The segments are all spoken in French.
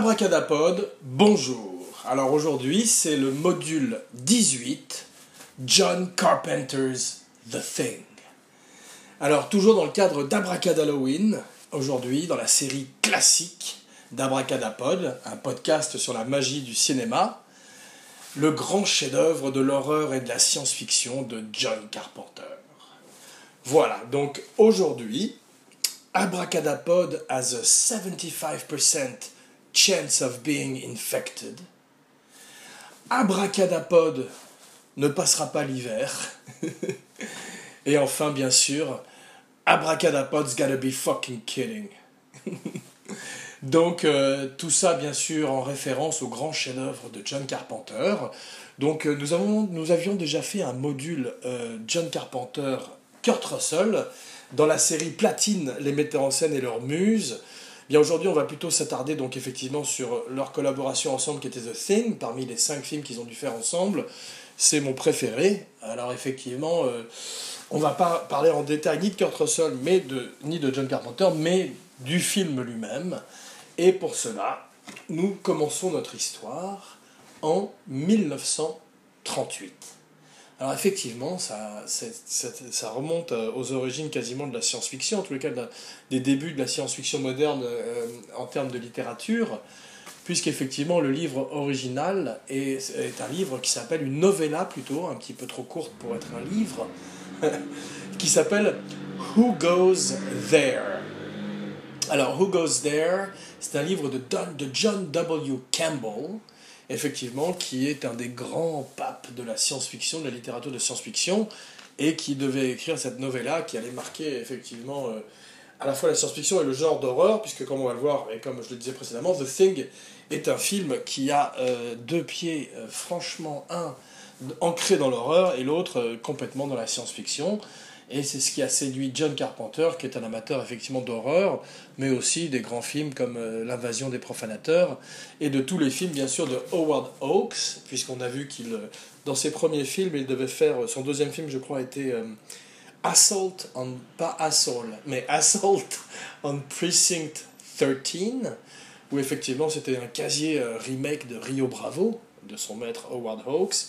Abracadapod, bonjour. Alors aujourd'hui, c'est le module 18, John Carpenter's The Thing. Alors toujours dans le cadre d'Abracadalloween, aujourd'hui dans la série classique d'Abracadapod, un podcast sur la magie du cinéma, le grand chef-d'œuvre de l'horreur et de la science-fiction de John Carpenter. Voilà, donc aujourd'hui, Abracadapod has a 75% chance of being infected. Abracadapod ne passera pas l'hiver. Et enfin, bien sûr, Abracadapod's gotta be fucking kidding. Donc, euh, tout ça, bien sûr, en référence au grand chef-d'œuvre de John Carpenter. Donc, euh, nous, avons, nous avions déjà fait un module euh, John Carpenter, Kurt Russell, dans la série Platine, les metteurs en scène et leurs muses. Bien aujourd'hui, on va plutôt s'attarder donc effectivement sur leur collaboration ensemble qui était The Thing, parmi les cinq films qu'ils ont dû faire ensemble. C'est mon préféré. Alors effectivement, on va pas parler en détail ni de Kurt Russell, mais de, ni de John Carpenter, mais du film lui-même. Et pour cela, nous commençons notre histoire en 1938. Alors effectivement, ça, remonte euh, aux origines quasiment de la science-fiction, en tous les cas des débuts de la science-fiction moderne euh, en termes de littérature, puisqu'effectivement le livre original est, est un livre qui s'appelle une novella plutôt, un petit peu trop courte pour être un livre, qui s'appelle Who Goes There? Alors, Who Goes There C'est un livre de John W. Campbell, effectivement, qui est un des grands papes de la science-fiction, de la littérature de science-fiction, et qui devait écrire cette novella qui allait marquer effectivement euh, à la fois la science-fiction et le genre d'horreur, puisque comme on va le voir, et comme je le disais précédemment, The Thing est un film qui a euh, deux pieds, euh, franchement, un ancré dans l'horreur et l'autre complètement dans la science-fiction. Et c'est ce qui a séduit John Carpenter, qui est un amateur effectivement d'horreur, mais aussi des grands films comme euh, L'invasion des profanateurs, et de tous les films bien sûr de Howard Hawks, puisqu'on a vu qu'il, euh, dans ses premiers films, il devait faire, son deuxième film je crois était euh, Assault on, pas Assault, mais Assault on Precinct 13, où effectivement c'était un casier remake de Rio Bravo, de son maître Howard Hawks.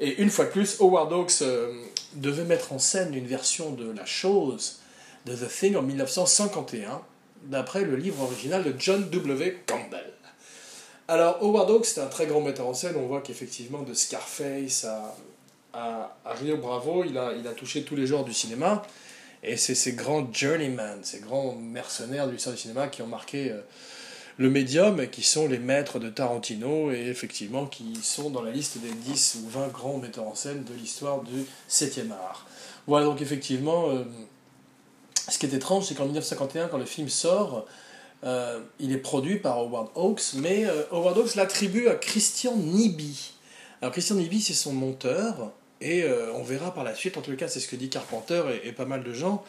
Et une fois de plus, Howard Hawks euh, devait mettre en scène une version de la chose de The Thing en 1951, d'après le livre original de John W. Campbell. Alors, Howard Hawks, c'est un très grand metteur en scène. On voit qu'effectivement, de Scarface à, Rio Bravo, il a, il a touché tous les genres du cinéma. Et c'est ces grands journeymen, ces grands mercenaires du cinéma qui ont marqué euh, le médium, qui sont les maîtres de Tarantino et effectivement qui sont dans la liste des 10 ou 20 grands metteurs en scène de l'histoire du 7e art. Voilà donc effectivement, euh, ce qui est étrange, c'est qu'en 1951, quand le film sort, euh, il est produit par Howard Hawks, mais euh, Howard Hawks l'attribue à Christian Nibi. Alors Christian Nibi, c'est son monteur, et on verra par la suite, en tout cas c'est ce que dit Carpenter et pas mal de gens,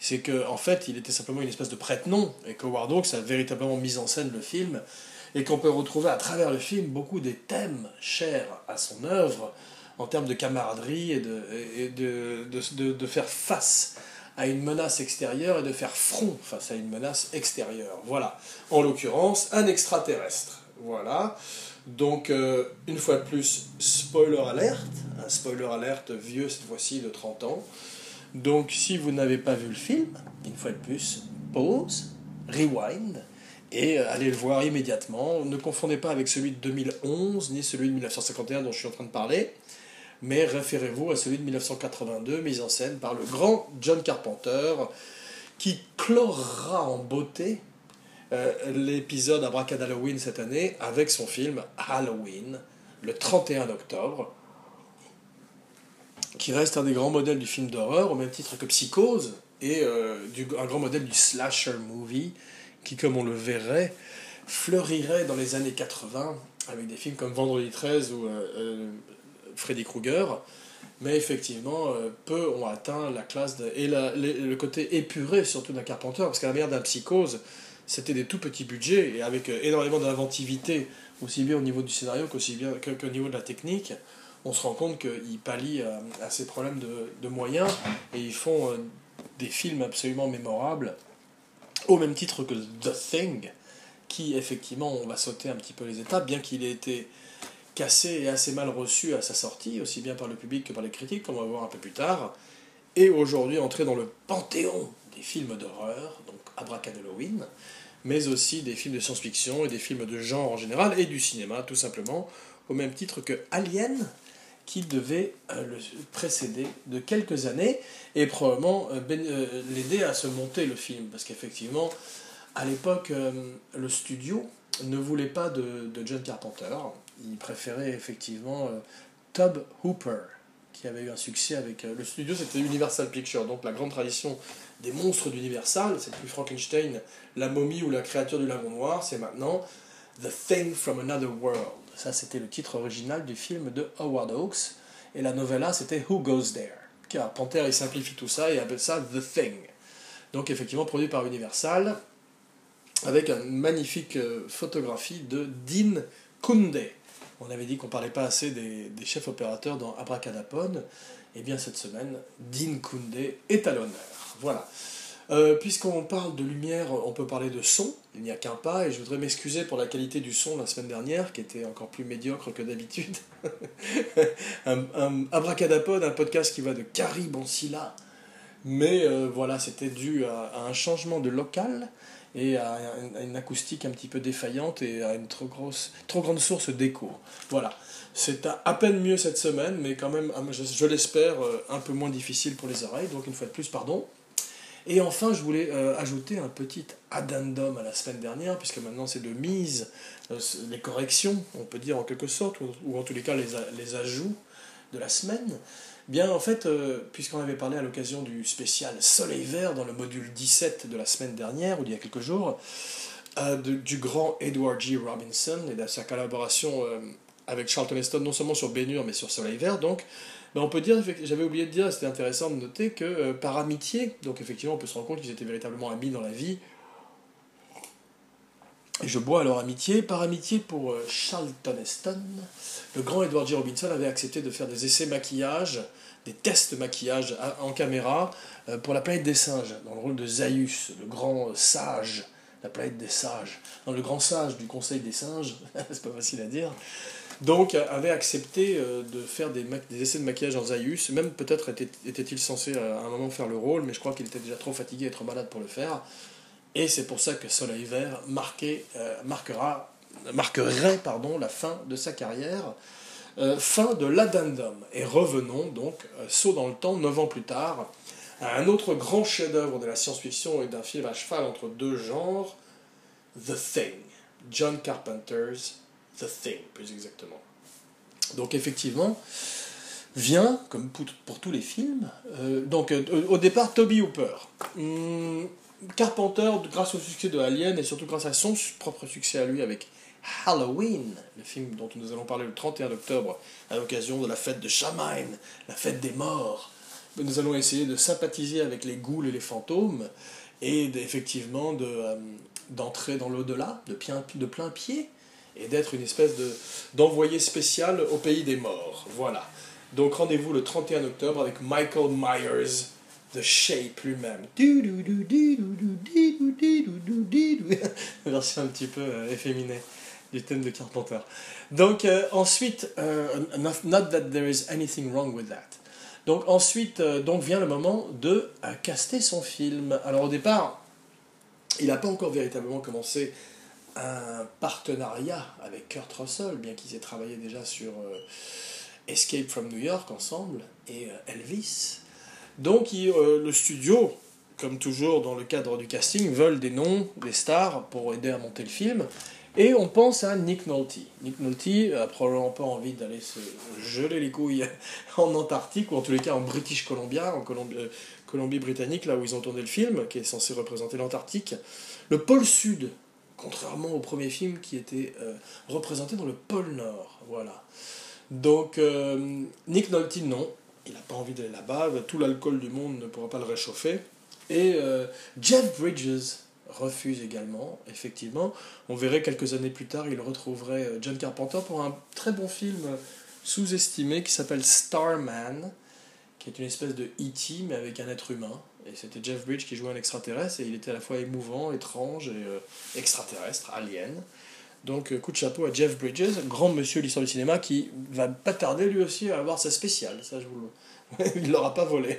c'est qu'en en fait, il était simplement une espèce de prête-nom, et que Howard Hawks a véritablement mis en scène le film, et qu'on peut retrouver à travers le film beaucoup des thèmes chers à son œuvre, en termes de camaraderie et de, et de, de, de, faire face à une menace extérieure et de faire front face à une menace extérieure. Voilà. En l'occurrence, un extraterrestre. Voilà. Donc, euh, une fois de plus, spoiler alerte, un spoiler alerte vieux cette fois-ci de 30 ans. Donc, si vous n'avez pas vu le film, une fois de plus, pause, rewind, et euh, allez le voir immédiatement. Ne confondez pas avec celui de 2011, ni celui de 1951 dont je suis en train de parler, mais référez-vous à celui de 1982, mis en scène par le grand John Carpenter, qui clora en beauté euh, l'épisode Halloween cette année avec son film Halloween, le 31 octobre, qui reste un des grands modèles du film d'horreur, au même titre que Psychose, et euh, du, un grand modèle du slasher movie, qui, comme on le verrait, fleurirait dans les années 80, avec des films comme Vendredi 13 ou euh, euh, Freddy Krueger, mais effectivement, peu ont atteint la classe et le côté épuré surtout d'un Carpenter, parce qu'à la manière d'un Psychose, c'était des tout petits budgets, et avec énormément d'inventivité, aussi bien au niveau du scénario qu'au niveau de la technique on se rend compte qu'ils pallient à, ces problèmes de, moyens et ils font euh, des films absolument mémorables, au même titre que The Thing, qui effectivement, on va sauter un petit peu les étapes, bien qu'il ait été cassé et assez mal reçu à sa sortie, aussi bien par le public que par les critiques, comme on va voir un peu plus tard, et aujourd'hui entré dans le panthéon des films d'horreur, donc Halloween, mais aussi des films de science-fiction et des films de genre en général, et du cinéma tout simplement, au même titre que Alien, qui devait euh, le précéder de quelques années, et probablement euh, euh, l'aider à se monter le film, parce qu'effectivement, à l'époque, le studio ne voulait pas de, de, John Carpenter, il préférait effectivement Tob Hooper, qui avait eu un succès avec le studio, c'était Universal Pictures, donc la grande tradition des monstres d'Universal, c'est plus Frankenstein, la momie ou la créature du lagon noir, c'est maintenant The Thing from Another World. Ça, c'était le titre original du film de Howard Hawks, et la novella, c'était Who Goes There? Car Panther, il simplifie tout ça et appelle ça The Thing. Donc, effectivement, produit par Universal, avec une magnifique euh, photographie de Dean Koundé. On avait dit qu'on parlait pas assez des, chefs opérateurs dans Abracadapod. Et eh bien, cette semaine, Dean Koundé est à l'honneur. Voilà. Euh, puisqu'on parle de lumière, on peut parler de son, il n'y a qu'un pas, et je voudrais m'excuser pour la qualité du son la semaine dernière, qui était encore plus médiocre que d'habitude. un, abracadapod, un podcast qui va de Carrie Boncilla, mais euh, voilà, c'était dû à, un changement de local et à, une acoustique un petit peu défaillante et à une trop, grosse, trop grande source d'écho. Voilà. C'est à, peine mieux cette semaine, mais quand même, je, je l'espère, euh, un peu moins difficile pour les oreilles, donc une fois de plus, pardon. Et enfin, je voulais euh, ajouter un petit addendum à la semaine dernière, puisque maintenant c'est de mise, euh, les corrections, on peut dire en quelque sorte, ou, en tous les cas les, les, ajouts de la semaine. Bien, en fait, euh, puisqu'on avait parlé à l'occasion du spécial Soleil Vert dans le module 17 de la semaine dernière, ou d'il y a quelques jours, du grand Edward G. Robinson et de sa collaboration avec Charlton Heston, non seulement sur Bénure, mais sur Soleil Vert, donc, on peut dire, j'avais oublié de dire, c'était intéressant de noter que euh, par amitié, donc effectivement on peut se rendre compte qu'ils étaient véritablement amis dans la vie, et je bois à leur amitié, par amitié pour euh, Charlton Heston, le grand Edward G. Robinson avait accepté de faire des essais maquillage, des tests maquillage en caméra euh, pour la planète des singes, dans le rôle de Zaius, le grand sage, la planète des sages, dans le grand sage du conseil des singes, c'est pas facile à dire, donc avait accepté euh, de faire des, essais de maquillage en Zaius, même peut-être était-il censé euh, à un moment faire le rôle, mais je crois qu'il était déjà trop fatigué et trop malade pour le faire. Et c'est pour ça que Soleil Vert euh, marquera, marquerait la fin de sa carrière, fin de l'addendum. Et revenons donc, saut dans le temps, neuf ans plus tard, à un autre grand chef-d'œuvre de la science-fiction et d'un film à cheval entre deux genres, The Thing, John Carpenter's The Thing, plus exactement. Donc effectivement, vient, comme pour, tous les films, euh, donc euh, au départ Toby Hooper. Hmm, Carpenter, grâce au succès de Alien et surtout grâce à son propre succès à lui avec Halloween, le film dont nous allons parler le 31 octobre à l'occasion de la fête de Shamain, la fête des morts. Nous allons essayer de sympathiser avec les ghouls et les fantômes et effectivement euh, d'entrer dans l'au-delà de, de plein pied et d'être une espèce de, d'envoyé spécial au pays des morts. Voilà. Donc rendez-vous le 31 octobre avec Michael Myers, The Shape lui-même. Version un petit peu euh, efféminée du thème de Carpenter. Donc euh, ensuite, euh, not, that there is anything wrong with that. Donc ensuite, donc vient le moment de caster son film. Alors au départ, il n'a pas encore véritablement commencé un partenariat avec Kurt Russell, bien qu'ils aient travaillé déjà sur euh, Escape from New York ensemble et euh, Elvis. Donc euh, le studio, comme toujours dans le cadre du casting, veulent des noms, des stars pour aider à monter le film. Et on pense à Nick Nolte. Nick Nolte a probablement pas envie d'aller se geler les couilles en Antarctique, ou en tous les cas en British Columbia, en Colombie-Britannique, là où ils ont tourné le film, qui est censé représenter l'Antarctique. Le pôle Sud, contrairement au premier film qui était euh, représenté dans le pôle Nord. Voilà. Donc, euh, Nick Nolte, non, il n'a pas envie d'aller là-bas, tout l'alcool du monde ne pourra pas le réchauffer. Et euh, Jeff Bridges refuse également, effectivement. On verrait quelques années plus tard, il retrouverait John Carpenter pour un très bon film sous-estimé qui s'appelle Starman, qui est une espèce de E.T. mais avec un être humain. Et c'était Jeff Bridges qui jouait un extraterrestre et il était à la fois émouvant, étrange et euh, extraterrestre, alien. Donc coup de chapeau à Jeff Bridges, grand monsieur de l'histoire du cinéma qui va pas tarder lui aussi à avoir sa spéciale. Ça, je vous le... il l'aura pas volé.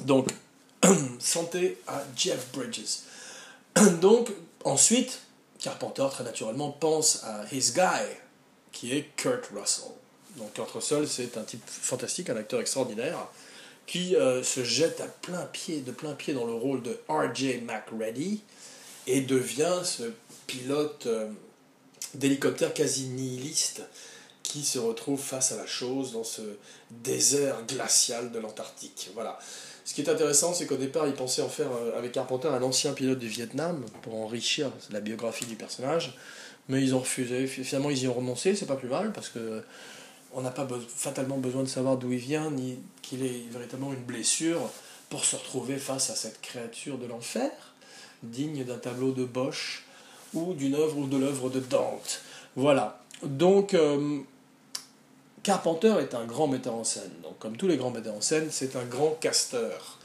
Donc, santé à Jeff Bridges. Donc, ensuite, Carpenter, très naturellement, pense à His Guy, qui est Kurt Russell. Donc, Kurt Russell, c'est un type fantastique, un acteur extraordinaire, qui euh, se jette à plein pied, de plein pied dans le rôle de R.J. McReady et devient ce pilote euh, d'hélicoptère quasi nihiliste qui se retrouve face à la chose dans ce désert glacial de l'Antarctique. Voilà. Ce qui est intéressant, c'est qu'au départ, il pensait en faire euh, avec Carpenter un ancien pilote du Vietnam pour enrichir la biographie du personnage, mais ils ont refusé. Finalement, ils y ont renoncé, c'est pas plus mal parce que on n'a pas fatalement besoin de savoir d'où il vient ni qu'il ait véritablement une blessure pour se retrouver face à cette créature de l'enfer, digne d'un tableau de Bosch ou d'une œuvre ou de l'œuvre de Dante. Voilà. Donc, euh, Carpenter est un grand metteur en scène. Donc, comme tous les grands metteurs en scène, c'est un grand casteur.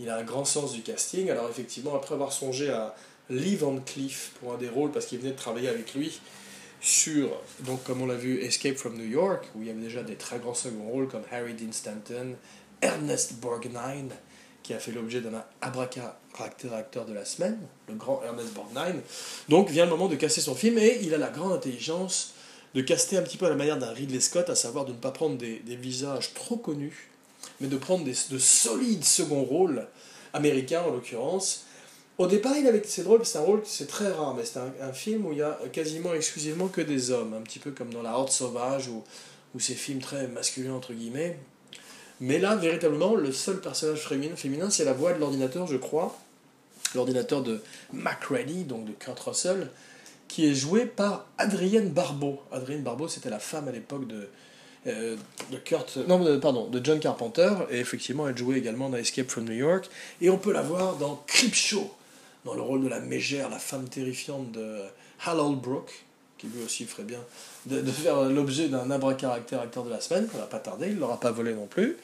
Il a un grand sens du casting. Alors, effectivement, après avoir songé à Lee Van Cleef pour un des rôles, parce qu'il venait de travailler avec lui sur, donc comme on l'a vu, Escape from New York, où il y avait déjà des très grands seconds rôles comme Harry Dean Stanton, Ernest Borgnine, qui a fait l'objet d'un abracadabra de la semaine, le grand Ernest Borgnine. Donc vient le moment de casser son film et il a la grande intelligence de caster un petit peu à la manière d'un Ridley Scott, à savoir de ne pas prendre des, visages trop connus, mais de prendre des, de solides seconds rôles, américains en l'occurrence. Au départ, il avait, c'est drôle, c'est un rôle, c'est très rare, mais c'est un, film où il y a quasiment exclusivement que des hommes, un petit peu comme dans La Horde Sauvage ou, ou ces films très masculins entre guillemets. Mais là, véritablement, le seul personnage féminin, féminin c'est la voix de l'ordinateur, je crois, l'ordinateur de MacReady, donc de Kurt Russell, qui est joué par Adrienne Barbeau. Adrienne Barbeau, c'était la femme à l'époque de, euh, de Kurt, non, pardon, de John Carpenter, et effectivement, elle jouait également dans Escape from New York, et on peut la voir dans Creepshow, dans le rôle de la mégère, la femme terrifiante de Hal Holbrook, qui lui aussi ferait bien de, faire l'objet d'un abracadabra acteur de la semaine, ça va pas tarder, il l'aura pas volé non plus.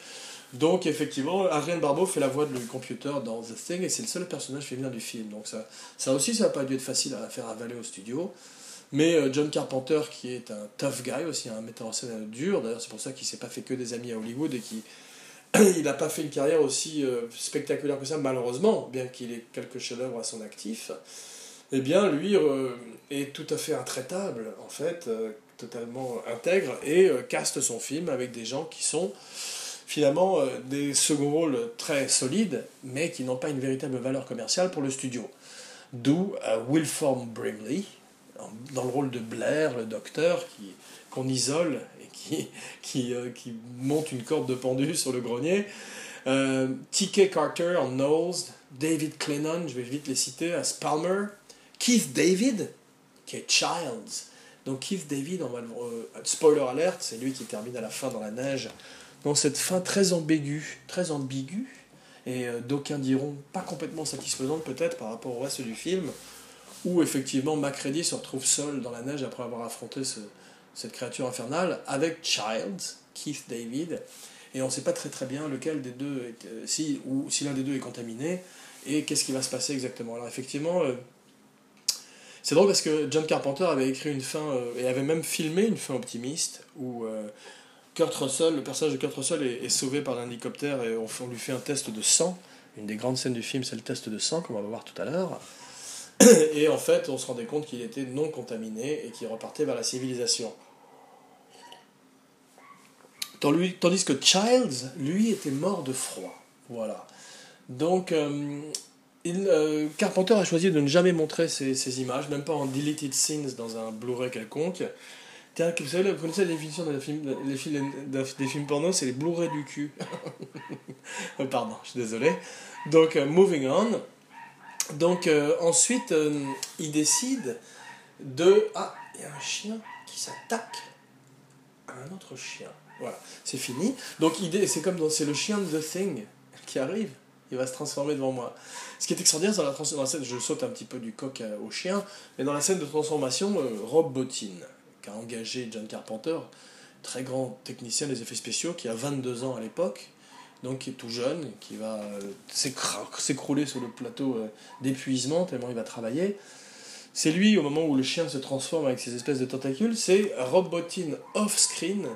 Donc effectivement, Adrienne Barbeau fait la voix de computer dans The Thing et c'est le seul personnage féminin du film. Donc ça, ça aussi, ça n'a pas dû être facile à faire avaler au studio. Mais euh, John Carpenter, qui est un tough guy aussi, un metteur en scène dur, d'ailleurs c'est pour ça qu'il s'est pas fait que des amis à Hollywood et qu'il il n'a pas fait une carrière aussi euh, spectaculaire que ça, malheureusement, bien qu'il ait quelques chefs-d'œuvre à son actif. Eh bien, lui euh, est tout à fait intraitable, en fait, totalement intègre, et caste son film avec des gens qui sont finalement euh, des second rôles très solides, mais qui n'ont pas une véritable valeur commerciale pour le studio. D'où euh, Wilform Brimley, dans le rôle de Blair, le docteur, qu'on isole qui, euh, qui, monte une corde de pendu sur le grenier. T.K. Carter en Knowles, David Clennon, je vais vite les citer, à Spalmer, Keith David, qui est Childs. Donc Keith David, on va spoiler alert, c'est lui qui termine à la fin dans la neige dans cette fin très ambiguë, très ambiguë, et euh, d'aucuns diront pas complètement satisfaisante peut-être par rapport au reste du film, où effectivement Macready se retrouve seul dans la neige après avoir affronté ce, cette créature infernale avec Childs, Keith David, et on ne sait pas très très bien lequel des deux, euh, si, ou si l'un des deux est contaminé, et qu'est-ce qui va se passer exactement. Alors effectivement, euh, c'est drôle parce que John Carpenter avait écrit une fin, et avait même filmé une fin optimiste, où Kurt Russell, le personnage de Kurt Russell est, sauvé par l'hélicoptère et on, lui fait un test de sang. Une des grandes scènes du film, c'est le test de sang, comme on va voir tout à l'heure. Et en fait, on se rendait compte qu'il était non contaminé et qu'il repartait vers la civilisation. Tandis que Childs, lui, était mort de froid. Voilà. Donc, euh, euh, Carpenter a choisi de ne jamais montrer ces, images, même pas en deleted scenes dans un Blu-ray quelconque. Vous savez, vous connaissez la définition des films, des films, porno, c'est les Blu-ray du cul. Pardon, je suis désolé. Donc, euh, moving on. Donc, ensuite, il décide de. Ah, il y a un chien qui s'attaque à un autre chien. Voilà, c'est fini. Donc, c'est comme dans. C'est le chien de The Thing qui arrive. Il va se transformer devant moi. Ce qui est extraordinaire dans la, dans la scène, je saute un petit peu du coq au chien, mais dans la scène de transformation, Rob Bottin qu'a engagé John Carpenter, très grand technicien des effets spéciaux, qui a 22 ans à l'époque, donc qui est tout jeune, qui va euh, s'écrouler sur le plateau euh, d'épuisement tellement il va travailler. C'est lui, au moment où le chien se transforme avec ses espèces de tentacules, c'est Rob Bottin off-screen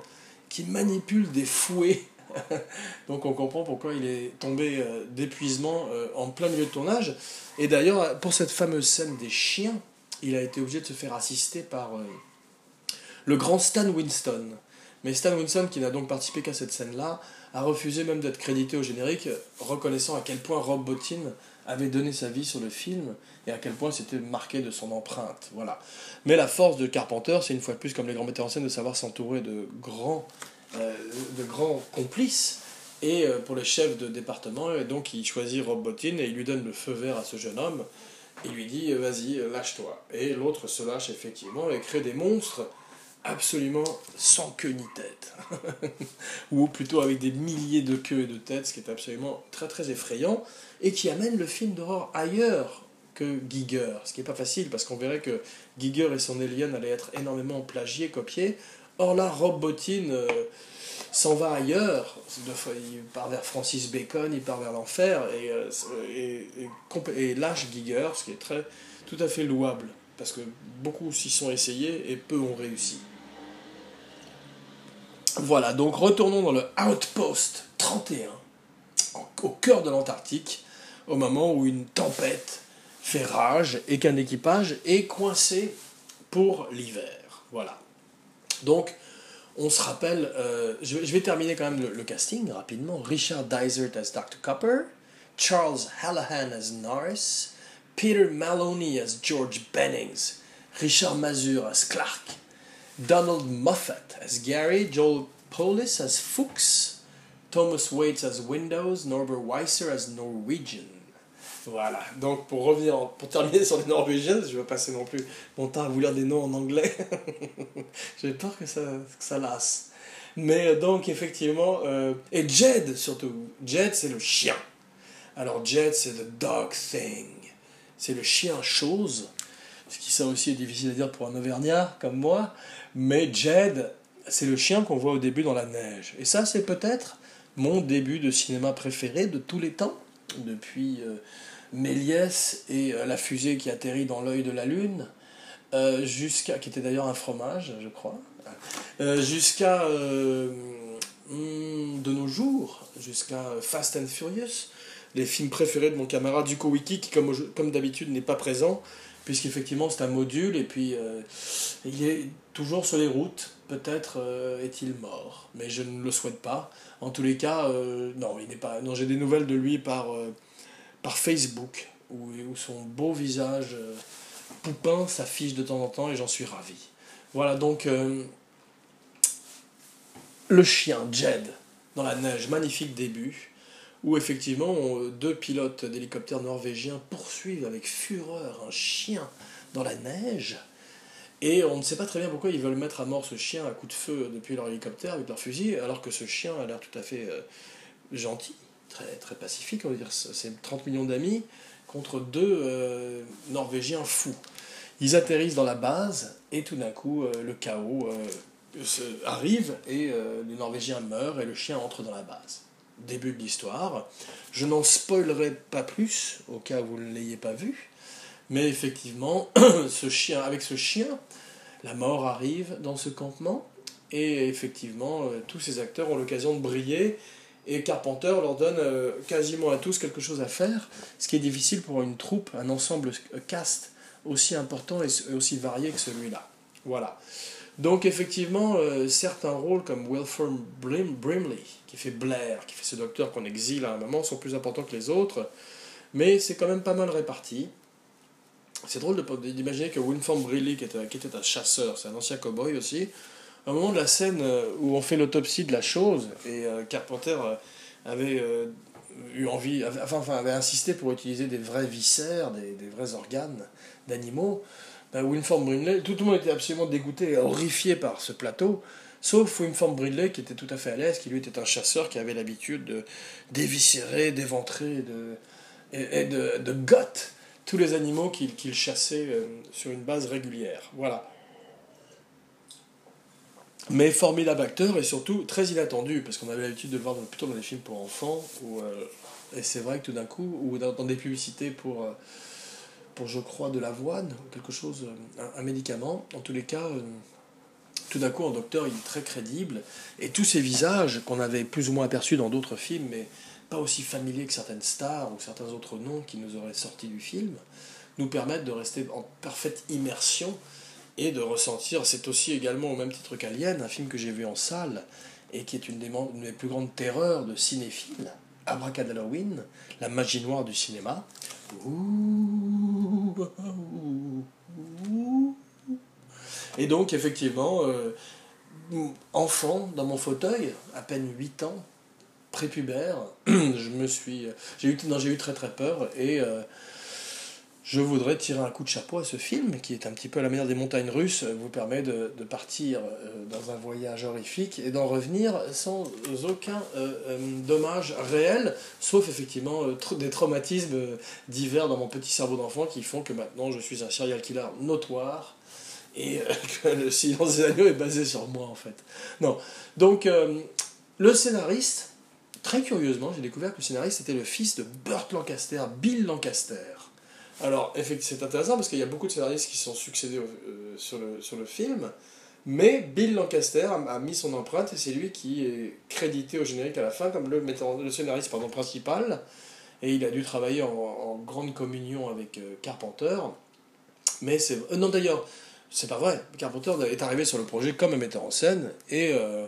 qui manipule des fouets. Donc on comprend pourquoi il est tombé euh, d'épuisement en plein milieu de tournage. Et d'ailleurs, pour cette fameuse scène des chiens, il a été obligé de se faire assister par le grand Stan Winston. Mais Stan Winston, qui n'a donc participé qu'à cette scène-là, a refusé même d'être crédité au générique, reconnaissant à quel point Rob Bottin avait donné sa vie sur le film et à quel point c'était marqué de son empreinte. Voilà. Mais la force de Carpenter, c'est une fois de plus, comme les grands metteurs en scène, de savoir s'entourer de grands, euh, de grands complices. Et euh, pour les chefs de département, donc il choisit Rob Bottin et il lui donne le feu vert à ce jeune homme. Il lui dit Vas-y, lâche-toi. Et l'autre se lâche effectivement et crée des monstres absolument sans queue ni tête. Ou plutôt avec des milliers de queues et de têtes, ce qui est absolument très très effrayant, et qui amène le film d'horreur ailleurs que Giger. Ce qui n'est pas facile, parce qu'on verrait que Giger et son Alien allaient être énormément plagiés, copiés. Or là, Rob Bottin euh, s'en va ailleurs. Il part vers Francis Bacon, il part vers l'enfer, et, euh, et, lâche Giger, ce qui est très, tout à fait louable parce que beaucoup s'y sont essayés et peu ont réussi. Voilà, donc retournons dans le Outpost 31, au cœur de l'Antarctique, au moment où une tempête fait rage et qu'un équipage est coincé pour l'hiver. Voilà. Donc, on se rappelle, euh, je, vais terminer quand même le, casting rapidement. Richard Dysart as Dr. Copper, Charles Hallahan as Norris, Peter Maloney as George Bennings, Richard Mazur as Clark, Donald Moffat as Gary, Joel Polis as Fuchs, Thomas Waits as Windows, Norbert Weiser as Norwegian. Voilà, donc pour revenir, pour terminer sur les Norvégiennes, je vais passer non plus mon temps à vous lire des noms en anglais. J'ai peur que ça, que ça lasse. Mais euh, donc effectivement, euh, et Jed surtout, Jed c'est le chien. Alors Jed c'est the dog thing, c'est le chien chose ce qui ça aussi est difficile à dire pour un Auvergnat comme moi, mais Jed, c'est le chien qu'on voit au début dans la neige. Et ça, c'est peut-être mon début de cinéma préféré de tous les temps, depuis euh, Méliès et euh, la fusée qui atterrit dans l'œil de la lune, euh, jusqu'à, qui était d'ailleurs un fromage, je crois, jusqu'à hmm, de nos jours, jusqu'à Fast and Furious, les films préférés de mon camarade Duko Wiki, qui comme, comme d'habitude n'est pas présent, puisqu'effectivement c'est un module et puis euh, il est toujours sur les routes. Peut-être euh, est-il mort, mais je ne le souhaite pas. En tous les cas, euh, non, il n'est pas. Non, j'ai des nouvelles de lui par, par Facebook, où, son beau visage poupin s'affiche de temps en temps et j'en suis ravi. Voilà donc le chien Jed dans la neige, magnifique début où effectivement deux pilotes d'hélicoptères norvégiens poursuivent avec fureur un chien dans la neige. Et on ne sait pas très bien pourquoi ils veulent mettre à mort ce chien à coup de feu depuis leur hélicoptère avec leur fusil, alors que ce chien a l'air tout à fait euh, gentil, très, pacifique, on va dire. C'est 30 millions d'amis contre deux euh, Norvégiens fous. Ils atterrissent dans la base et tout d'un coup, euh, le chaos arrive et les Norvégiens meurent et le chien entre dans la base début de l'histoire. Je n'en spoilerai pas plus, au cas où vous ne l'ayez pas vu. Mais effectivement, ce chien, avec ce chien, la mort arrive dans ce campement. Et effectivement, euh, tous ces acteurs ont l'occasion de briller. Et Carpenter leur donne euh, quasiment à tous quelque chose à faire, ce qui est difficile pour une troupe, un ensemble cast aussi important et aussi varié que celui-là. Voilà. Donc effectivement, euh, certains rôles comme Wilford Brimley, qui fait Blair, qui fait ce docteur qu'on exile à un moment, sont plus importants que les autres, mais c'est quand même pas mal réparti. C'est drôle d'imaginer que Wilford Brimley, qui était, qui était un chasseur, c'est un ancien cowboy aussi, un moment de la scène euh, où on fait l'autopsie de la chose, et euh, Carpenter avait eu envie, enfin, avait insisté pour utiliser des vrais viscères, des, des vrais organes d'animaux, ben, Winform Brinley, tout, le monde était absolument dégoûté horrifié par ce plateau, sauf Winform Brinley qui était tout à fait à l'aise, qui lui était un chasseur qui avait l'habitude de déviscérer, d'éventrer de, et, de, de tous les animaux qu'il chassait euh, sur une base régulière. Voilà. Mais formidable acteur et surtout très inattendu, parce qu'on avait l'habitude de le voir plutôt dans des films pour enfants, et c'est vrai que tout d'un coup, ou dans, des publicités pour, pour, je crois, de l'avoine, quelque chose, un, médicament, en tous les cas, tout d'un coup, un docteur, il est très crédible, et tous ces visages qu'on avait plus ou moins aperçus dans d'autres films, mais pas aussi familiers que certaines stars ou certains autres noms qui nous auraient sortis du film, nous permettent de rester en parfaite immersion et de ressentir. C'est aussi également au même titre qu'Alien, un film que j'ai vu en salle et qui est une des, plus grandes terreurs de cinéphile, Abracadalloween, la magie noire du cinéma. Et donc, effectivement, euh, enfant, dans mon fauteuil, à peine 8 ans, prépubère, je me suis. J'ai eu, eu très très peur et. Euh, je voudrais tirer un coup de chapeau à ce film, qui est un petit peu à la manière des montagnes russes, vous permet de, partir euh, dans un voyage horrifique et d'en revenir sans aucun dommage réel, sauf effectivement des traumatismes divers dans mon petit cerveau d'enfant qui font que maintenant je suis un serial killer notoire et euh, que le silence des agneaux est basé sur moi en fait. Non. Donc euh, le scénariste, très curieusement, j'ai découvert que le scénariste était le fils de Burt Lancaster, Bill Lancaster. Alors c'est intéressant parce qu'il y a beaucoup de scénaristes qui sont succédés euh, sur, le, film, mais Bill Lancaster a, mis son empreinte et c'est lui qui est crédité au générique à la fin comme le, le scénariste pardon, principal. Et il a dû travailler en, grande communion avec Carpenter. Mais c'est. non, d'ailleurs, c'est pas vrai. Carpenter est arrivé sur le projet comme un metteur en scène et euh,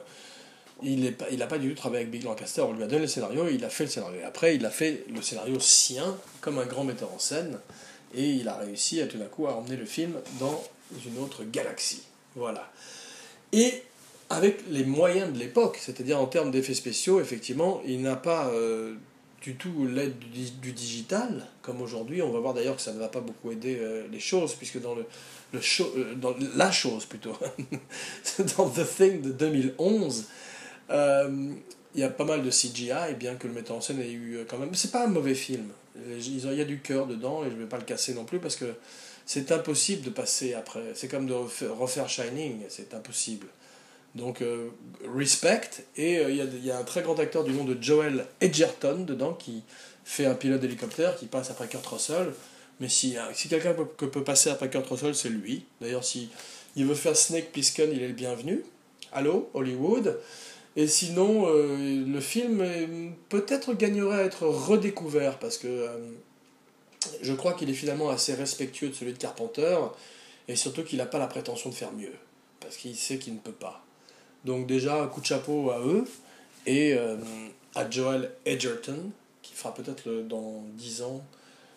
il n'a il pas du tout travaillé avec Big Lancaster. On lui a donné le scénario, il a fait le scénario. Et après, il a fait le scénario sien comme un grand metteur en scène et il a réussi à tout d'un coup à emmener le film dans une autre galaxie. Voilà. Et avec les moyens de l'époque, c'est-à-dire en termes d'effets spéciaux, effectivement, il n'a pas euh, du tout l'aide du, digital, comme aujourd'hui. On va voir d'ailleurs que ça ne va pas beaucoup aider euh, les choses, puisque dans le, le show, euh, dans la chose plutôt, dans The Thing de 2011, euh, il y a pas mal de CGI, bien que le metteur en scène ait eu quand même. C'est pas un mauvais film. Il y a du cœur dedans et je vais pas le casser non plus parce que c'est impossible de passer après. C'est comme de refaire Shining, c'est impossible. Donc, euh, respect. Et il y, a un très grand acteur du nom de Joel Edgerton dedans qui fait un pilote d'hélicoptère qui passe après Kurt Russell. Mais si, euh, si quelqu'un peut, peut, passer après Kurt Russell, c'est lui. D'ailleurs, si il veut faire Snake Plissken, il est le bienvenu. Allô, Hollywood? Et sinon, euh, le film peut-être gagnerait à être redécouvert parce que euh, je crois qu'il est finalement assez respectueux de celui de Carpenter et surtout qu'il n'a pas la prétention de faire mieux parce qu'il sait qu'il ne peut pas. Donc déjà, coup de chapeau à eux et à Joel Edgerton qui fera peut-être dans 10 ans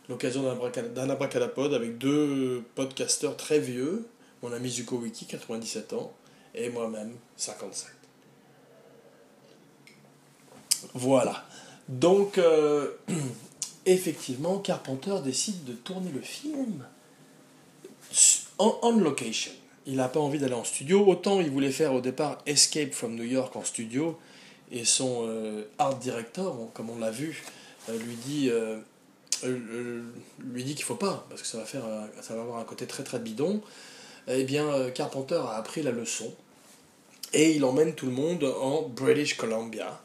l'occasion d'un abracadapod avec deux podcasteurs très vieux, mon ami Zuko Wiki, 97 ans, et moi-même, 57. Voilà. Donc, euh, effectivement, Carpenter décide de tourner le film en on location. Il n'a pas envie d'aller en studio. Autant il voulait faire au départ Escape from New York en studio, et son euh, art director, comme on l'a vu, euh, lui dit lui dit qu'il faut pas, parce que ça va, faire, ça va avoir un côté très très bidon, eh bien Carpenter a appris la leçon et il emmène tout le monde en British Columbia,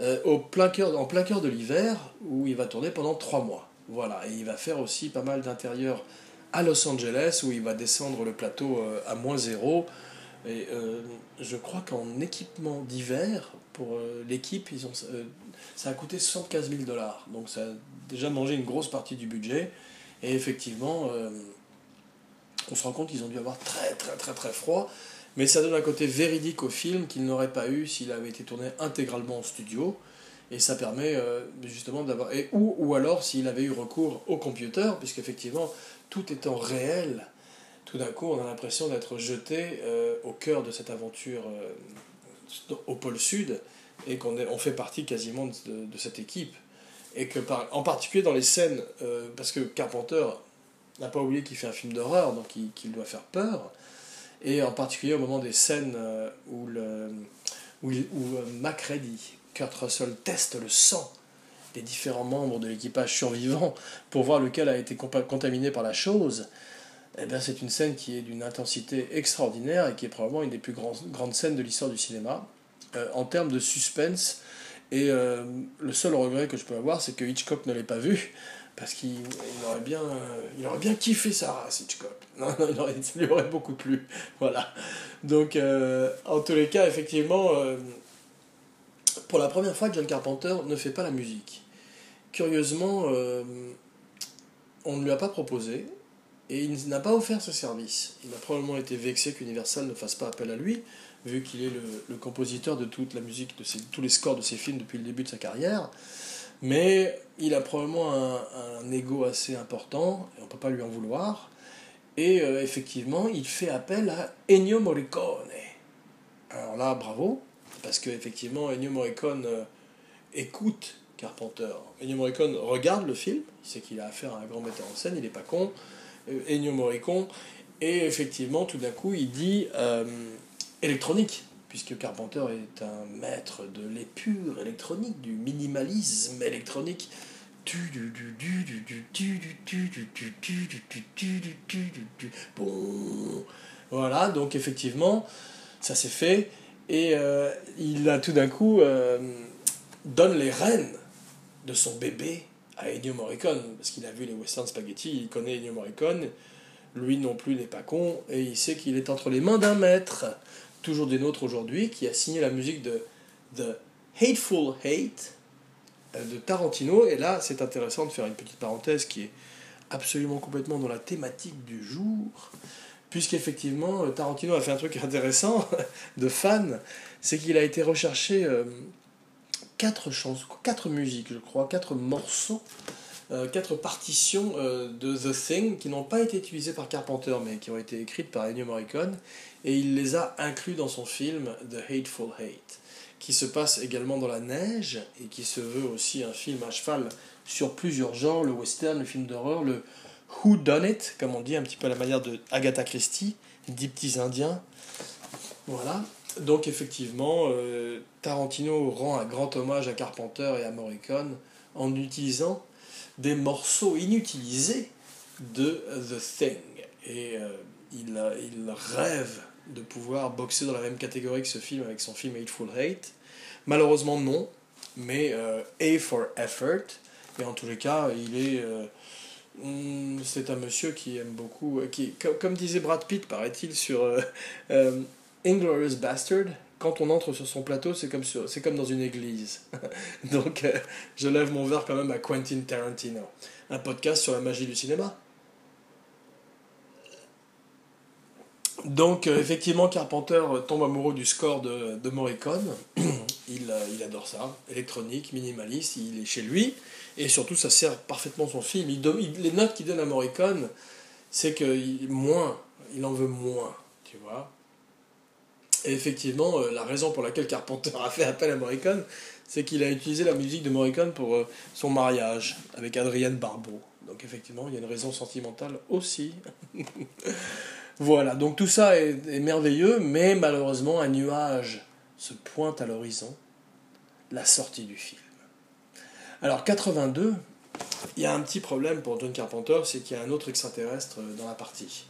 euh, au plein cœur, en plein cœur de l'hiver, où il va tourner pendant trois mois. Voilà, et il va faire aussi pas mal d'intérieur à Los Angeles, où il va descendre le plateau à moins zéro. Et je crois qu'en équipement d'hiver, pour l'équipe, ça a coûté 75 000 dollars. Donc ça a déjà mangé une grosse partie du budget. Et effectivement, euh, on se rend compte qu'ils ont dû avoir très très très très froid. Mais ça donne un côté véridique au film qu'il n'aurait pas eu s'il avait été tourné intégralement en studio. Et ça permet euh, justement d'avoir... Ou, ou alors s'il avait eu recours au computer, puisqu'effectivement, tout étant réel, tout d'un coup, on a l'impression d'être jeté euh, au cœur de cette aventure au pôle sud et qu'on on fait partie quasiment de, cette équipe. Et que en particulier dans les scènes, euh, parce que Carpenter n'a pas oublié qu'il fait un film d'horreur, donc qu'il doit faire peur, et en particulier au moment des scènes euh, où, le, où, euh, Macready, Kurt Russell, teste le sang des différents membres de l'équipage survivant pour voir lequel a été contaminé par la chose, eh bien, c'est une scène qui est d'une intensité extraordinaire et qui est probablement une des plus grandes scènes de l'histoire du cinéma. Euh, en termes de suspense, et le seul regret que je peux avoir, c'est que Hitchcock ne l'ait pas vu, parce qu'il aurait, bien, il aurait bien kiffé sa race, Hitchcock. Non, non, il aurait, ça lui aurait beaucoup plu. Voilà. Donc, en tous les cas, effectivement, pour la première fois, John Carpenter ne fait pas la musique. Curieusement, on ne lui a pas proposé et il n'a pas offert ce service. Il a probablement été vexé qu'Universal ne fasse pas appel à lui, vu qu'il est le, compositeur de toute la musique, de tous les scores de ses films depuis le début de sa carrière. Mais il a probablement un, ego assez important, et on ne peut pas lui en vouloir. Et euh, effectivement, il fait appel à Ennio Morricone. Alors là, bravo, parce qu'effectivement, Ennio Morricone euh, écoute Carpenter. Ennio Morricone regarde le film, il sait qu'il a affaire à un grand metteur en scène, il n'est pas con, euh, Ennio Morricone, et effectivement, tout d'un coup, il dit électronique, puisque Carpenter est un maître de l'épure électronique, du minimalisme électronique. Bon, voilà, donc effectivement, ça s'est fait, et il a tout d'un coup donne les rênes de son bébé à Ennio Morricone, parce qu'il a vu les western spaghetti, il connaît Ennio Morricone, lui non plus n'est pas con, et il sait qu'il est entre les mains d'un maître, toujours des nôtres aujourd'hui, qui a signé la musique de The Hateful Hate euh, de Tarantino, et là c'est intéressant de faire une petite parenthèse qui est absolument complètement dans la thématique du jour, puisqu'effectivement euh, Tarantino a fait un truc intéressant de fan, c'est qu'il a été recherché... Euh, quatre chansons, quatre musiques, je crois, quatre morceaux, euh, quatre partitions euh, de The Thing qui n'ont pas été utilisées par Carpenter mais qui ont été écrites par Ennio Morricone et il les a inclus dans son film The Hateful Hate qui se passe également dans la neige et qui se veut aussi un film à cheval sur plusieurs genres, le western, le film d'horreur, le Who Done It, comme on dit un petit peu à la manière de Agatha Christie, dix petits indiens. Voilà. Donc effectivement, euh, Tarantino rend un grand hommage à Carpenter et à Morricone en utilisant des morceaux inutilisés de The Thing. Et euh, il, il, rêve de pouvoir boxer dans la même catégorie que ce film avec son film Hateful Hate. Malheureusement non, mais euh, A for Effort. Et en tous les cas, il est... Hmm, c'est un monsieur qui aime beaucoup, qui, comme, disait Brad Pitt, paraît-il, sur Inglorious Bastard, quand on entre sur son plateau, c'est comme, c'est comme dans une église. Donc, euh, je lève mon verre quand même à Quentin Tarantino. Un podcast sur la magie du cinéma. Donc, euh, effectivement, Carpenter tombe amoureux du score de, Morricone. il, euh, il, adore ça. Électronique, minimaliste, il est chez lui. Et surtout, ça sert parfaitement son film. Il, les notes qu'il donne à Morricone, c'est que moins, il en veut moins, tu vois. Et effectivement, euh, la raison pour laquelle Carpenter a fait appel à Morricone, c'est qu'il a utilisé la musique de Morricone pour euh, son mariage avec Adrienne Barbeau. Donc effectivement, il y a une raison sentimentale aussi. voilà, donc tout ça est, merveilleux, mais malheureusement, un nuage se pointe à l'horizon, la sortie du film. Alors 82, il y a un petit problème pour John Carpenter, c'est qu'il y a un autre extraterrestre euh, dans la partie.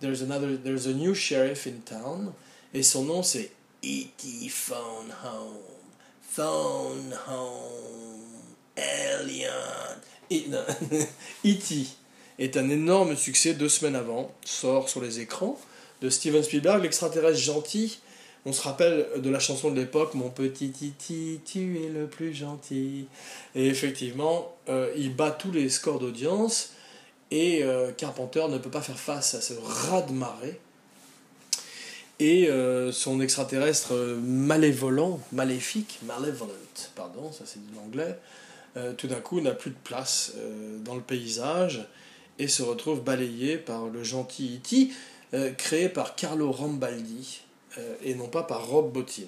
There's, another, there's a new sheriff in town. Et son nom, c'est E.T. Phone Home. Phone Home. Alien. E.T. est un énorme succès deux semaines avant, sort sur les écrans de Steven Spielberg, l'extraterrestre gentil. On se rappelle de la chanson de l'époque, Mon petit E.T., tu es le plus gentil. Et effectivement, euh, il bat tous les scores d'audience et euh, Carpenter ne peut pas faire face à ce raz-de-marée et euh, son extraterrestre malévolant, maléfique, malevolent, pardon, ça c'est de l'anglais, euh, tout d'un coup n'a plus de place euh, dans le paysage et se retrouve balayé par le gentil E.T., créé par Carlo Rambaldi et non pas par Rob Bottin.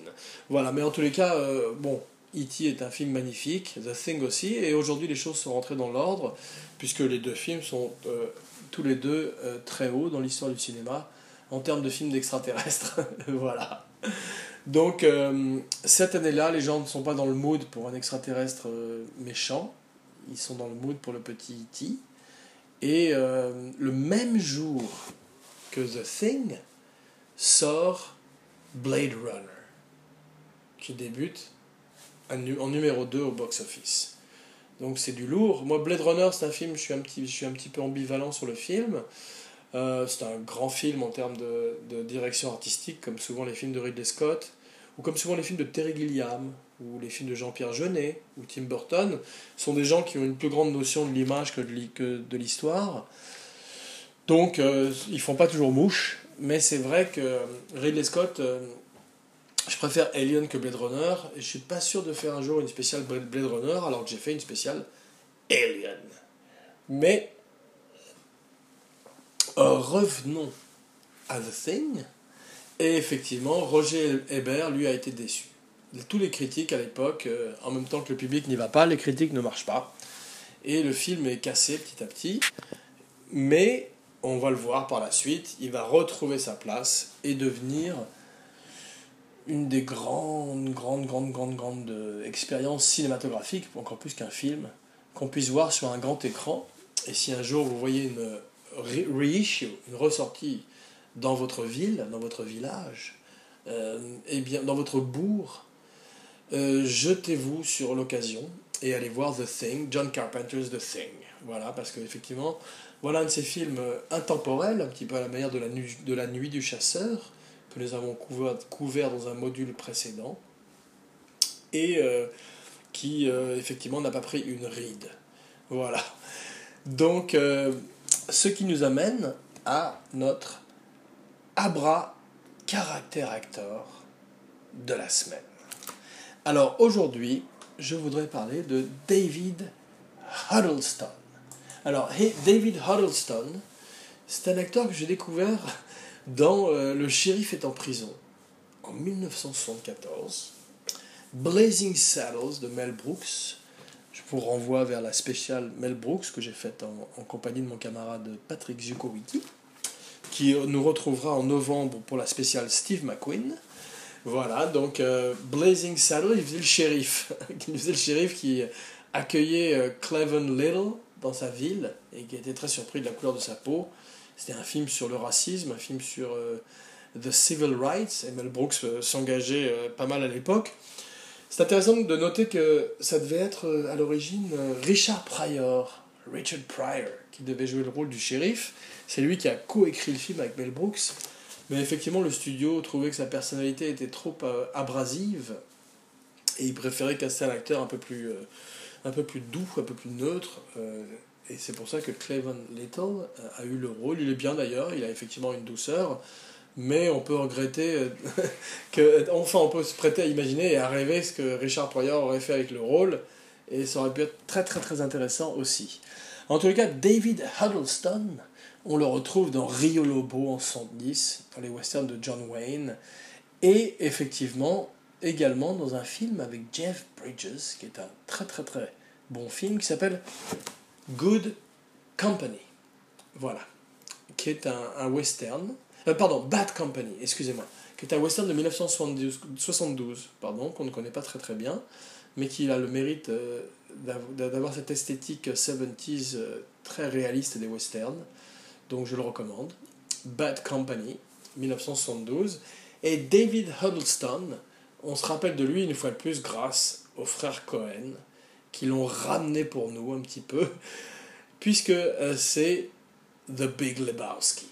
Voilà, mais en tous les cas, bon, E.T. est un film magnifique, The Thing aussi, et aujourd'hui les choses sont rentrées dans l'ordre, puisque les deux films sont tous les deux très hauts dans l'histoire du cinéma en termes de films d'extraterrestres. voilà. Donc, euh, cette année-là, les gens ne sont pas dans le mood pour un extraterrestre euh, méchant. Ils sont dans le mood pour le petit E.T. Et euh, le même jour que The Thing sort Blade Runner, qui débute en numéro 2 au box-office. Donc c'est du lourd. Moi, Blade Runner, c'est un film, je suis un petit, je suis un petit peu ambivalent sur le film. Euh, c'est un grand film en termes de, direction artistique, comme souvent les films de Ridley Scott, ou comme souvent les films de Terry Gilliam, ou les films de Jean-Pierre Jeunet, ou Tim Burton, sont des gens qui ont une plus grande notion de l'image que de l'histoire. Donc, euh, ils font pas toujours mouche, mais c'est vrai que Ridley Scott, euh, je préfère Alien que Blade Runner, et je suis pas sûr de faire un jour une spéciale Blade Runner, alors que j'ai fait une spéciale Alien. Mais euh, revenons à The Thing. Et effectivement, Roger Ebert, lui, a été déçu. Tous les critiques à l'époque, euh, en même temps que le public n'y va pas, les critiques ne marchent pas. Et le film est cassé petit à petit. Mais on va le voir par la suite, il va retrouver sa place et devenir une des grandes, grandes, grandes, grandes, grandes euh, expériences cinématographiques, encore plus qu'un film, qu'on puisse voir sur un grand écran. Et si un jour vous voyez une reissue, une ressortie dans votre ville, dans votre village, euh, eh bien, dans votre bourg, euh, jetez-vous sur l'occasion et allez voir The Thing, John Carpenter's The Thing. Voilà, parce qu'effectivement, voilà un de ces films intemporels, un petit peu à la manière de la, nuit, de la nuit du chasseur, que nous avons couvert, couvert dans un module précédent, et euh, qui, effectivement, n'a pas pris une ride. Voilà. Donc, ce qui nous amène à notre abra caractère acteur de la semaine. Alors aujourd'hui, je voudrais parler de David Huddleston. Alors, David Huddleston, c'est un acteur que j'ai découvert dans euh, Le shérif est en prison en 1974, Blazing Saddles de Mel Brooks, je vous renvoie vers la spéciale Mel Brooks que j'ai faite en, compagnie de mon camarade Patrick Zukowicki, qui nous retrouvera en novembre pour la spéciale Steve McQueen. Voilà, donc euh, Blazing Saddle, il faisait le shérif. il faisait le shérif qui accueillait euh, Cleven Little dans sa ville et qui était très surpris de la couleur de sa peau. C'était un film sur le racisme, un film sur euh, The Civil Rights, et Mel Brooks s'engageait pas mal à l'époque. C'est intéressant de noter que ça devait être euh, à l'origine euh, Richard Pryor, Richard Pryor, qui devait jouer le rôle du shérif. C'est lui qui a coécrit le film avec Mel Brooks. Mais effectivement, le studio trouvait que sa personnalité était trop euh, abrasive et il préférait caster un acteur un peu plus, un peu plus doux, un peu plus neutre. et c'est pour ça que Cleven Little a eu le rôle. Il est bien d'ailleurs, il a effectivement une douceur mais on peut regretter euh, que, enfin, on peut se prêter à imaginer et à rêver ce que Richard Pryor aurait fait avec le rôle, et ça aurait pu être très très très intéressant aussi. En les cas, David Huddleston, on le retrouve dans Rio Lobo en 110, dans les westerns de John Wayne, et effectivement également dans un film avec Jeff Bridges, qui est un très très très bon film, qui s'appelle Good Company. Voilà, qui est un western euh, pardon, Bad Company, excusez-moi, qui est un western de 1972, pardon, qu'on ne connaît pas très très bien, mais qui a le mérite euh, d'avoir cette esthétique 70s euh, très réaliste des westerns. Donc je le recommande. Bad Company, 1972. Et David Huddleston, on se rappelle de lui une fois de plus grâce aux frères Cohen, qui l'ont ramené pour nous un petit peu, puisque c'est The Big Lebowski.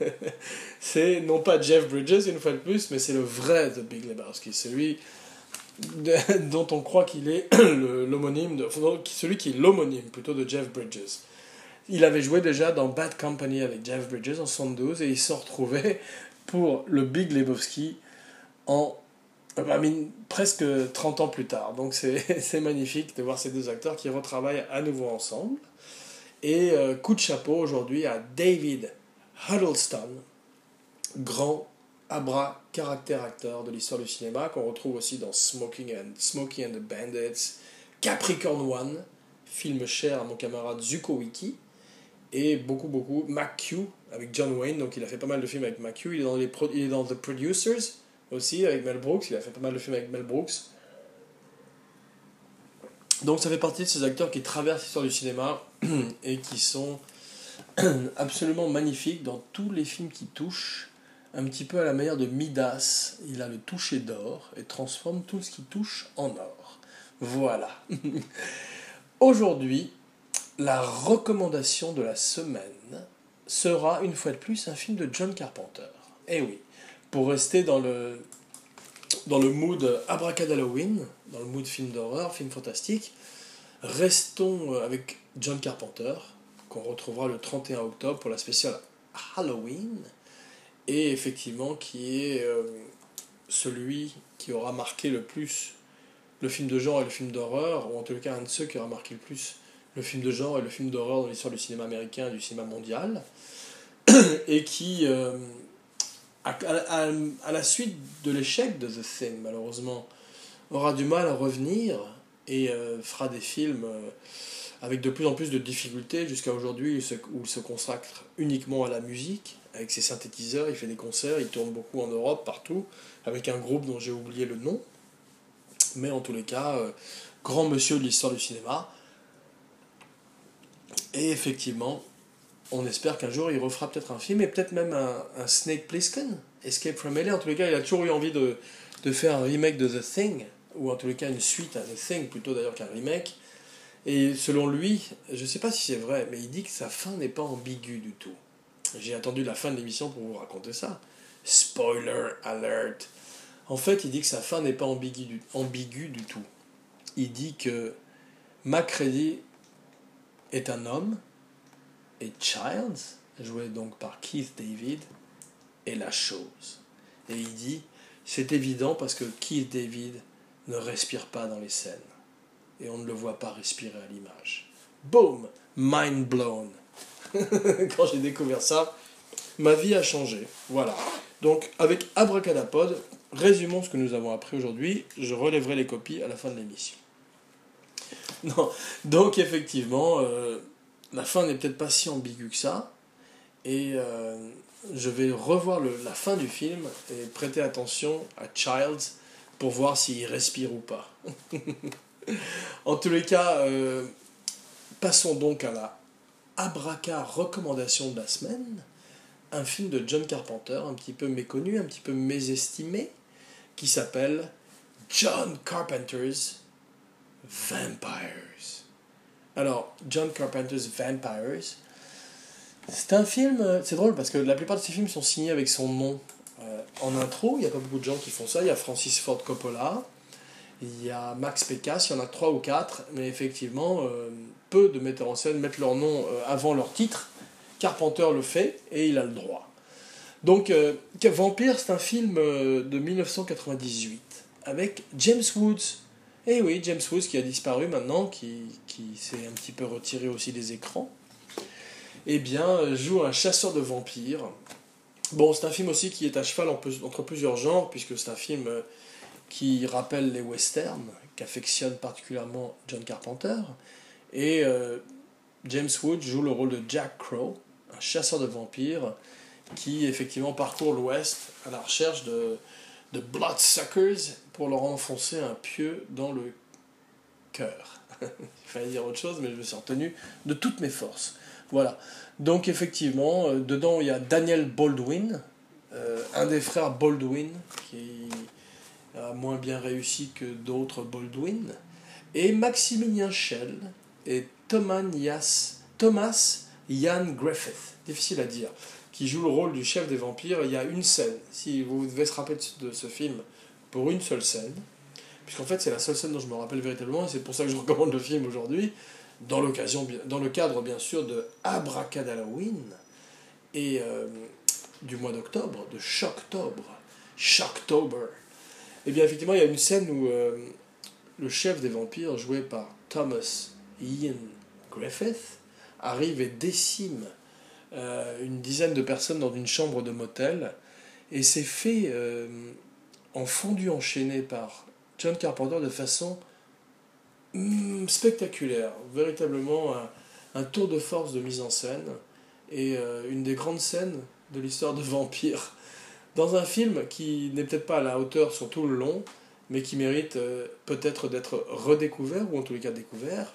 c'est non pas Jeff Bridges une fois de plus, mais c'est le vrai The Big Lebowski, celui dont on croit qu'il est l'homonyme, de, celui qui est l'homonyme plutôt de Jeff Bridges. Il avait joué déjà dans Bad Company avec Jeff Bridges en 72 et il s'en retrouvait pour le Big Lebowski en presque 30 ans plus tard. Donc c'est magnifique de voir ces deux acteurs qui retravaillent à nouveau ensemble. Et euh, coup de chapeau aujourd'hui à David Huddleston, grand abra caractère acteur de l'histoire du cinéma, qu'on retrouve aussi dans Smoking and, Smoking and the Bandits, Capricorn One, film cher à mon camarade Zuko Wiki, et beaucoup, beaucoup, McHugh avec John Wayne, donc il a fait pas mal de films avec McHugh, il est dans, les il est dans The Producers aussi avec Mel Brooks, il a fait pas mal de films avec Mel Brooks. Donc ça fait partie de ces acteurs qui traversent l'histoire du cinéma et qui sont absolument magnifiques dans tous les films qui touchent, un petit peu à la manière de Midas. Il a le toucher d'or et transforme tout ce qui touche en or. Voilà. Aujourd'hui, la recommandation de la semaine sera une fois de plus un film de John Carpenter. Eh oui, pour rester dans le, dans le mood Abracadalloween, dans le mood film d'horreur, film fantastique, restons avec John Carpenter, qu'on retrouvera le 31 octobre pour la spéciale Halloween, et effectivement qui est euh, celui qui aura marqué le plus le film de genre et le film d'horreur, ou en tout cas un de ceux qui aura marqué le plus le film de genre et le film d'horreur dans l'histoire du cinéma américain et du cinéma mondial, et qui, euh, à, la suite de l'échec de The Thing, malheureusement, aura du mal à revenir et euh, fera des films avec de plus en plus de difficultés jusqu'à aujourd'hui où il se consacre uniquement à la musique, avec ses synthétiseurs, il fait des concerts, il tourne beaucoup en Europe, partout, avec un groupe dont j'ai oublié le nom, mais en tous les cas, grand monsieur de l'histoire du cinéma, et effectivement, on espère qu'un jour il refera peut-être un film et peut-être même un, Snake Plissken, Escape from LA. En tous les cas, il a toujours eu envie de, de, faire un remake de The Thing, ou en tous les cas une suite à The Thing plutôt d'ailleurs qu'un remake. Et selon lui, je ne sais pas si c'est vrai, mais il dit que sa fin n'est pas ambiguë du tout. J'ai attendu la fin de l'émission pour vous raconter ça. Spoiler alert. En fait, il dit que sa fin n'est pas ambiguë du, ambiguë du tout. Il dit que Macready est un homme et Childs, joué donc par Keith David, est la chose. Et il dit, c'est évident parce que Keith David ne respire pas dans les scènes. Et on ne le voit pas respirer à l'image. Boom Mind blown Quand j'ai découvert ça, ma vie a changé. Voilà. Donc, avec Abracadapod, résumons ce que nous avons appris aujourd'hui. Je relèverai les copies à la fin de l'émission. Donc effectivement, euh, la fin n'est peut-être pas si ambiguë que ça. Et euh, je vais revoir la fin du film et prêter attention à Childs pour voir s'il respire ou pas. en tous les cas, euh, passons donc à la Abraca recommandation de la semaine. Un film de John Carpenter, un petit peu méconnu, un petit peu mésestimé, qui s'appelle John Carpenter's Vampires. Alors, John Carpenter's Vampires, c'est un film, euh, c'est drôle parce que la plupart de ces films sont signés avec son nom euh, en intro. Il n'y a pas beaucoup de gens qui font ça. Il y a Francis Ford Coppola, il y a Max Pécasse, il y en a trois ou quatre, mais effectivement, euh, peu de metteurs en scène mettent leur nom avant leur titre. Carpenter le fait et il a le droit. Donc, Vampire, c'est un film de 1998 avec James Woods, eh oui, James Woods qui a disparu maintenant, qui, qui s'est un petit peu retiré aussi des écrans, eh bien, joue un chasseur de vampires. Bon, c'est un film aussi qui est à cheval entre plusieurs genres, puisque c'est un film euh, qui rappelle les westerns, qu'affectionne particulièrement John Carpenter. Et euh, James Woods joue le rôle de Jack Crow, un chasseur de vampires qui effectivement parcourt l'Ouest à la recherche de, de bloodsuckers pour leur enfoncer un pieu dans le cœur. Il fallait dire autre chose, mais je me suis retenu de toutes mes forces. Voilà. Donc effectivement, euh, dedans il y a Daniel Baldwin, euh, un des frères Baldwin, qui moins bien réussi que d'autres Baldwin, et Maximilien Schell et Thomas, Ian Griffith. Difficile à dire qui joue le rôle du chef des vampires, il y a une scène. Si vous devez se rappeler de ce film pour une seule scène, puisqu'en fait c'est la seule scène dont je me rappelle véritablement, et c'est pour ça que je recommande le film aujourd'hui, dans, dans le cadre bien sûr de Abracadalloween, et euh, du mois d'octobre, de Shocktober, Shocktober. Et eh bien effectivement il y a une scène où euh, le chef des vampires, joué par Thomas Ian Griffith, arrive et décime euh, une dizaine de personnes dans une chambre de motel. Et c'est fait euh, en fondu enchaîné par John Carpenter de façon hmm, spectaculaire. Véritablement un, tour de force de mise en scène. Et une des grandes scènes de l'histoire de vampire. Dans un film qui n'est peut-être pas à la hauteur sur tout le long, mais qui mérite euh, peut-être d'être redécouvert, ou en tous les cas découvert,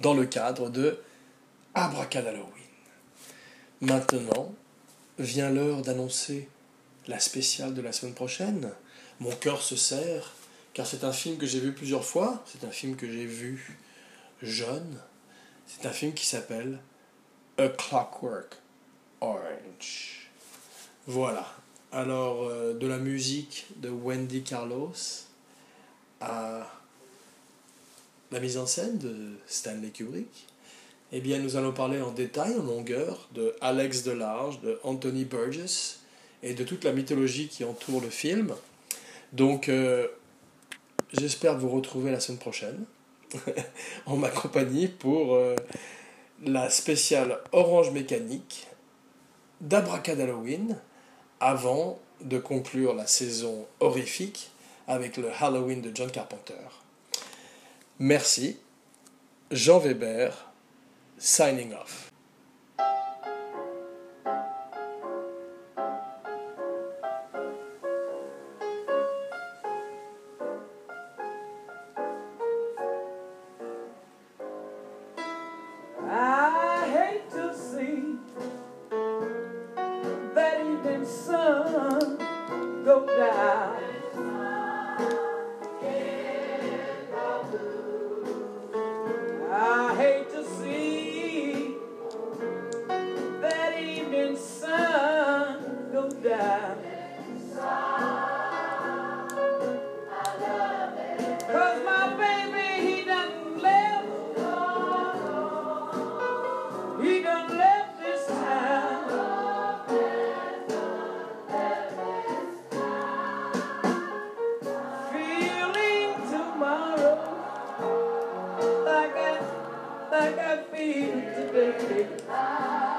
dans le cadre de Abracadalloween. Maintenant, vient l'heure d'annoncer la spéciale de la semaine prochaine. Mon cœur se serre, car c'est un film que j'ai vu plusieurs fois, c'est un film que j'ai vu jeune, c'est un film qui s'appelle A Clockwork Orange. Voilà. Alors, euh, de la musique de Wendy Carlos à la mise en scène de Stanley Kubrick, eh bien, nous allons parler en détail, en longueur, de Alex Delarge, de Anthony Burgess et de toute la mythologie qui entoure le film. Donc, euh, j'espère vous retrouver la semaine prochaine en ma compagnie pour euh, la spéciale Orange Mécanique d'Abracadalloween avant de conclure la saison horrifique avec le Halloween de John Carpenter. Merci. Jean Weber, signing off. baby, baby.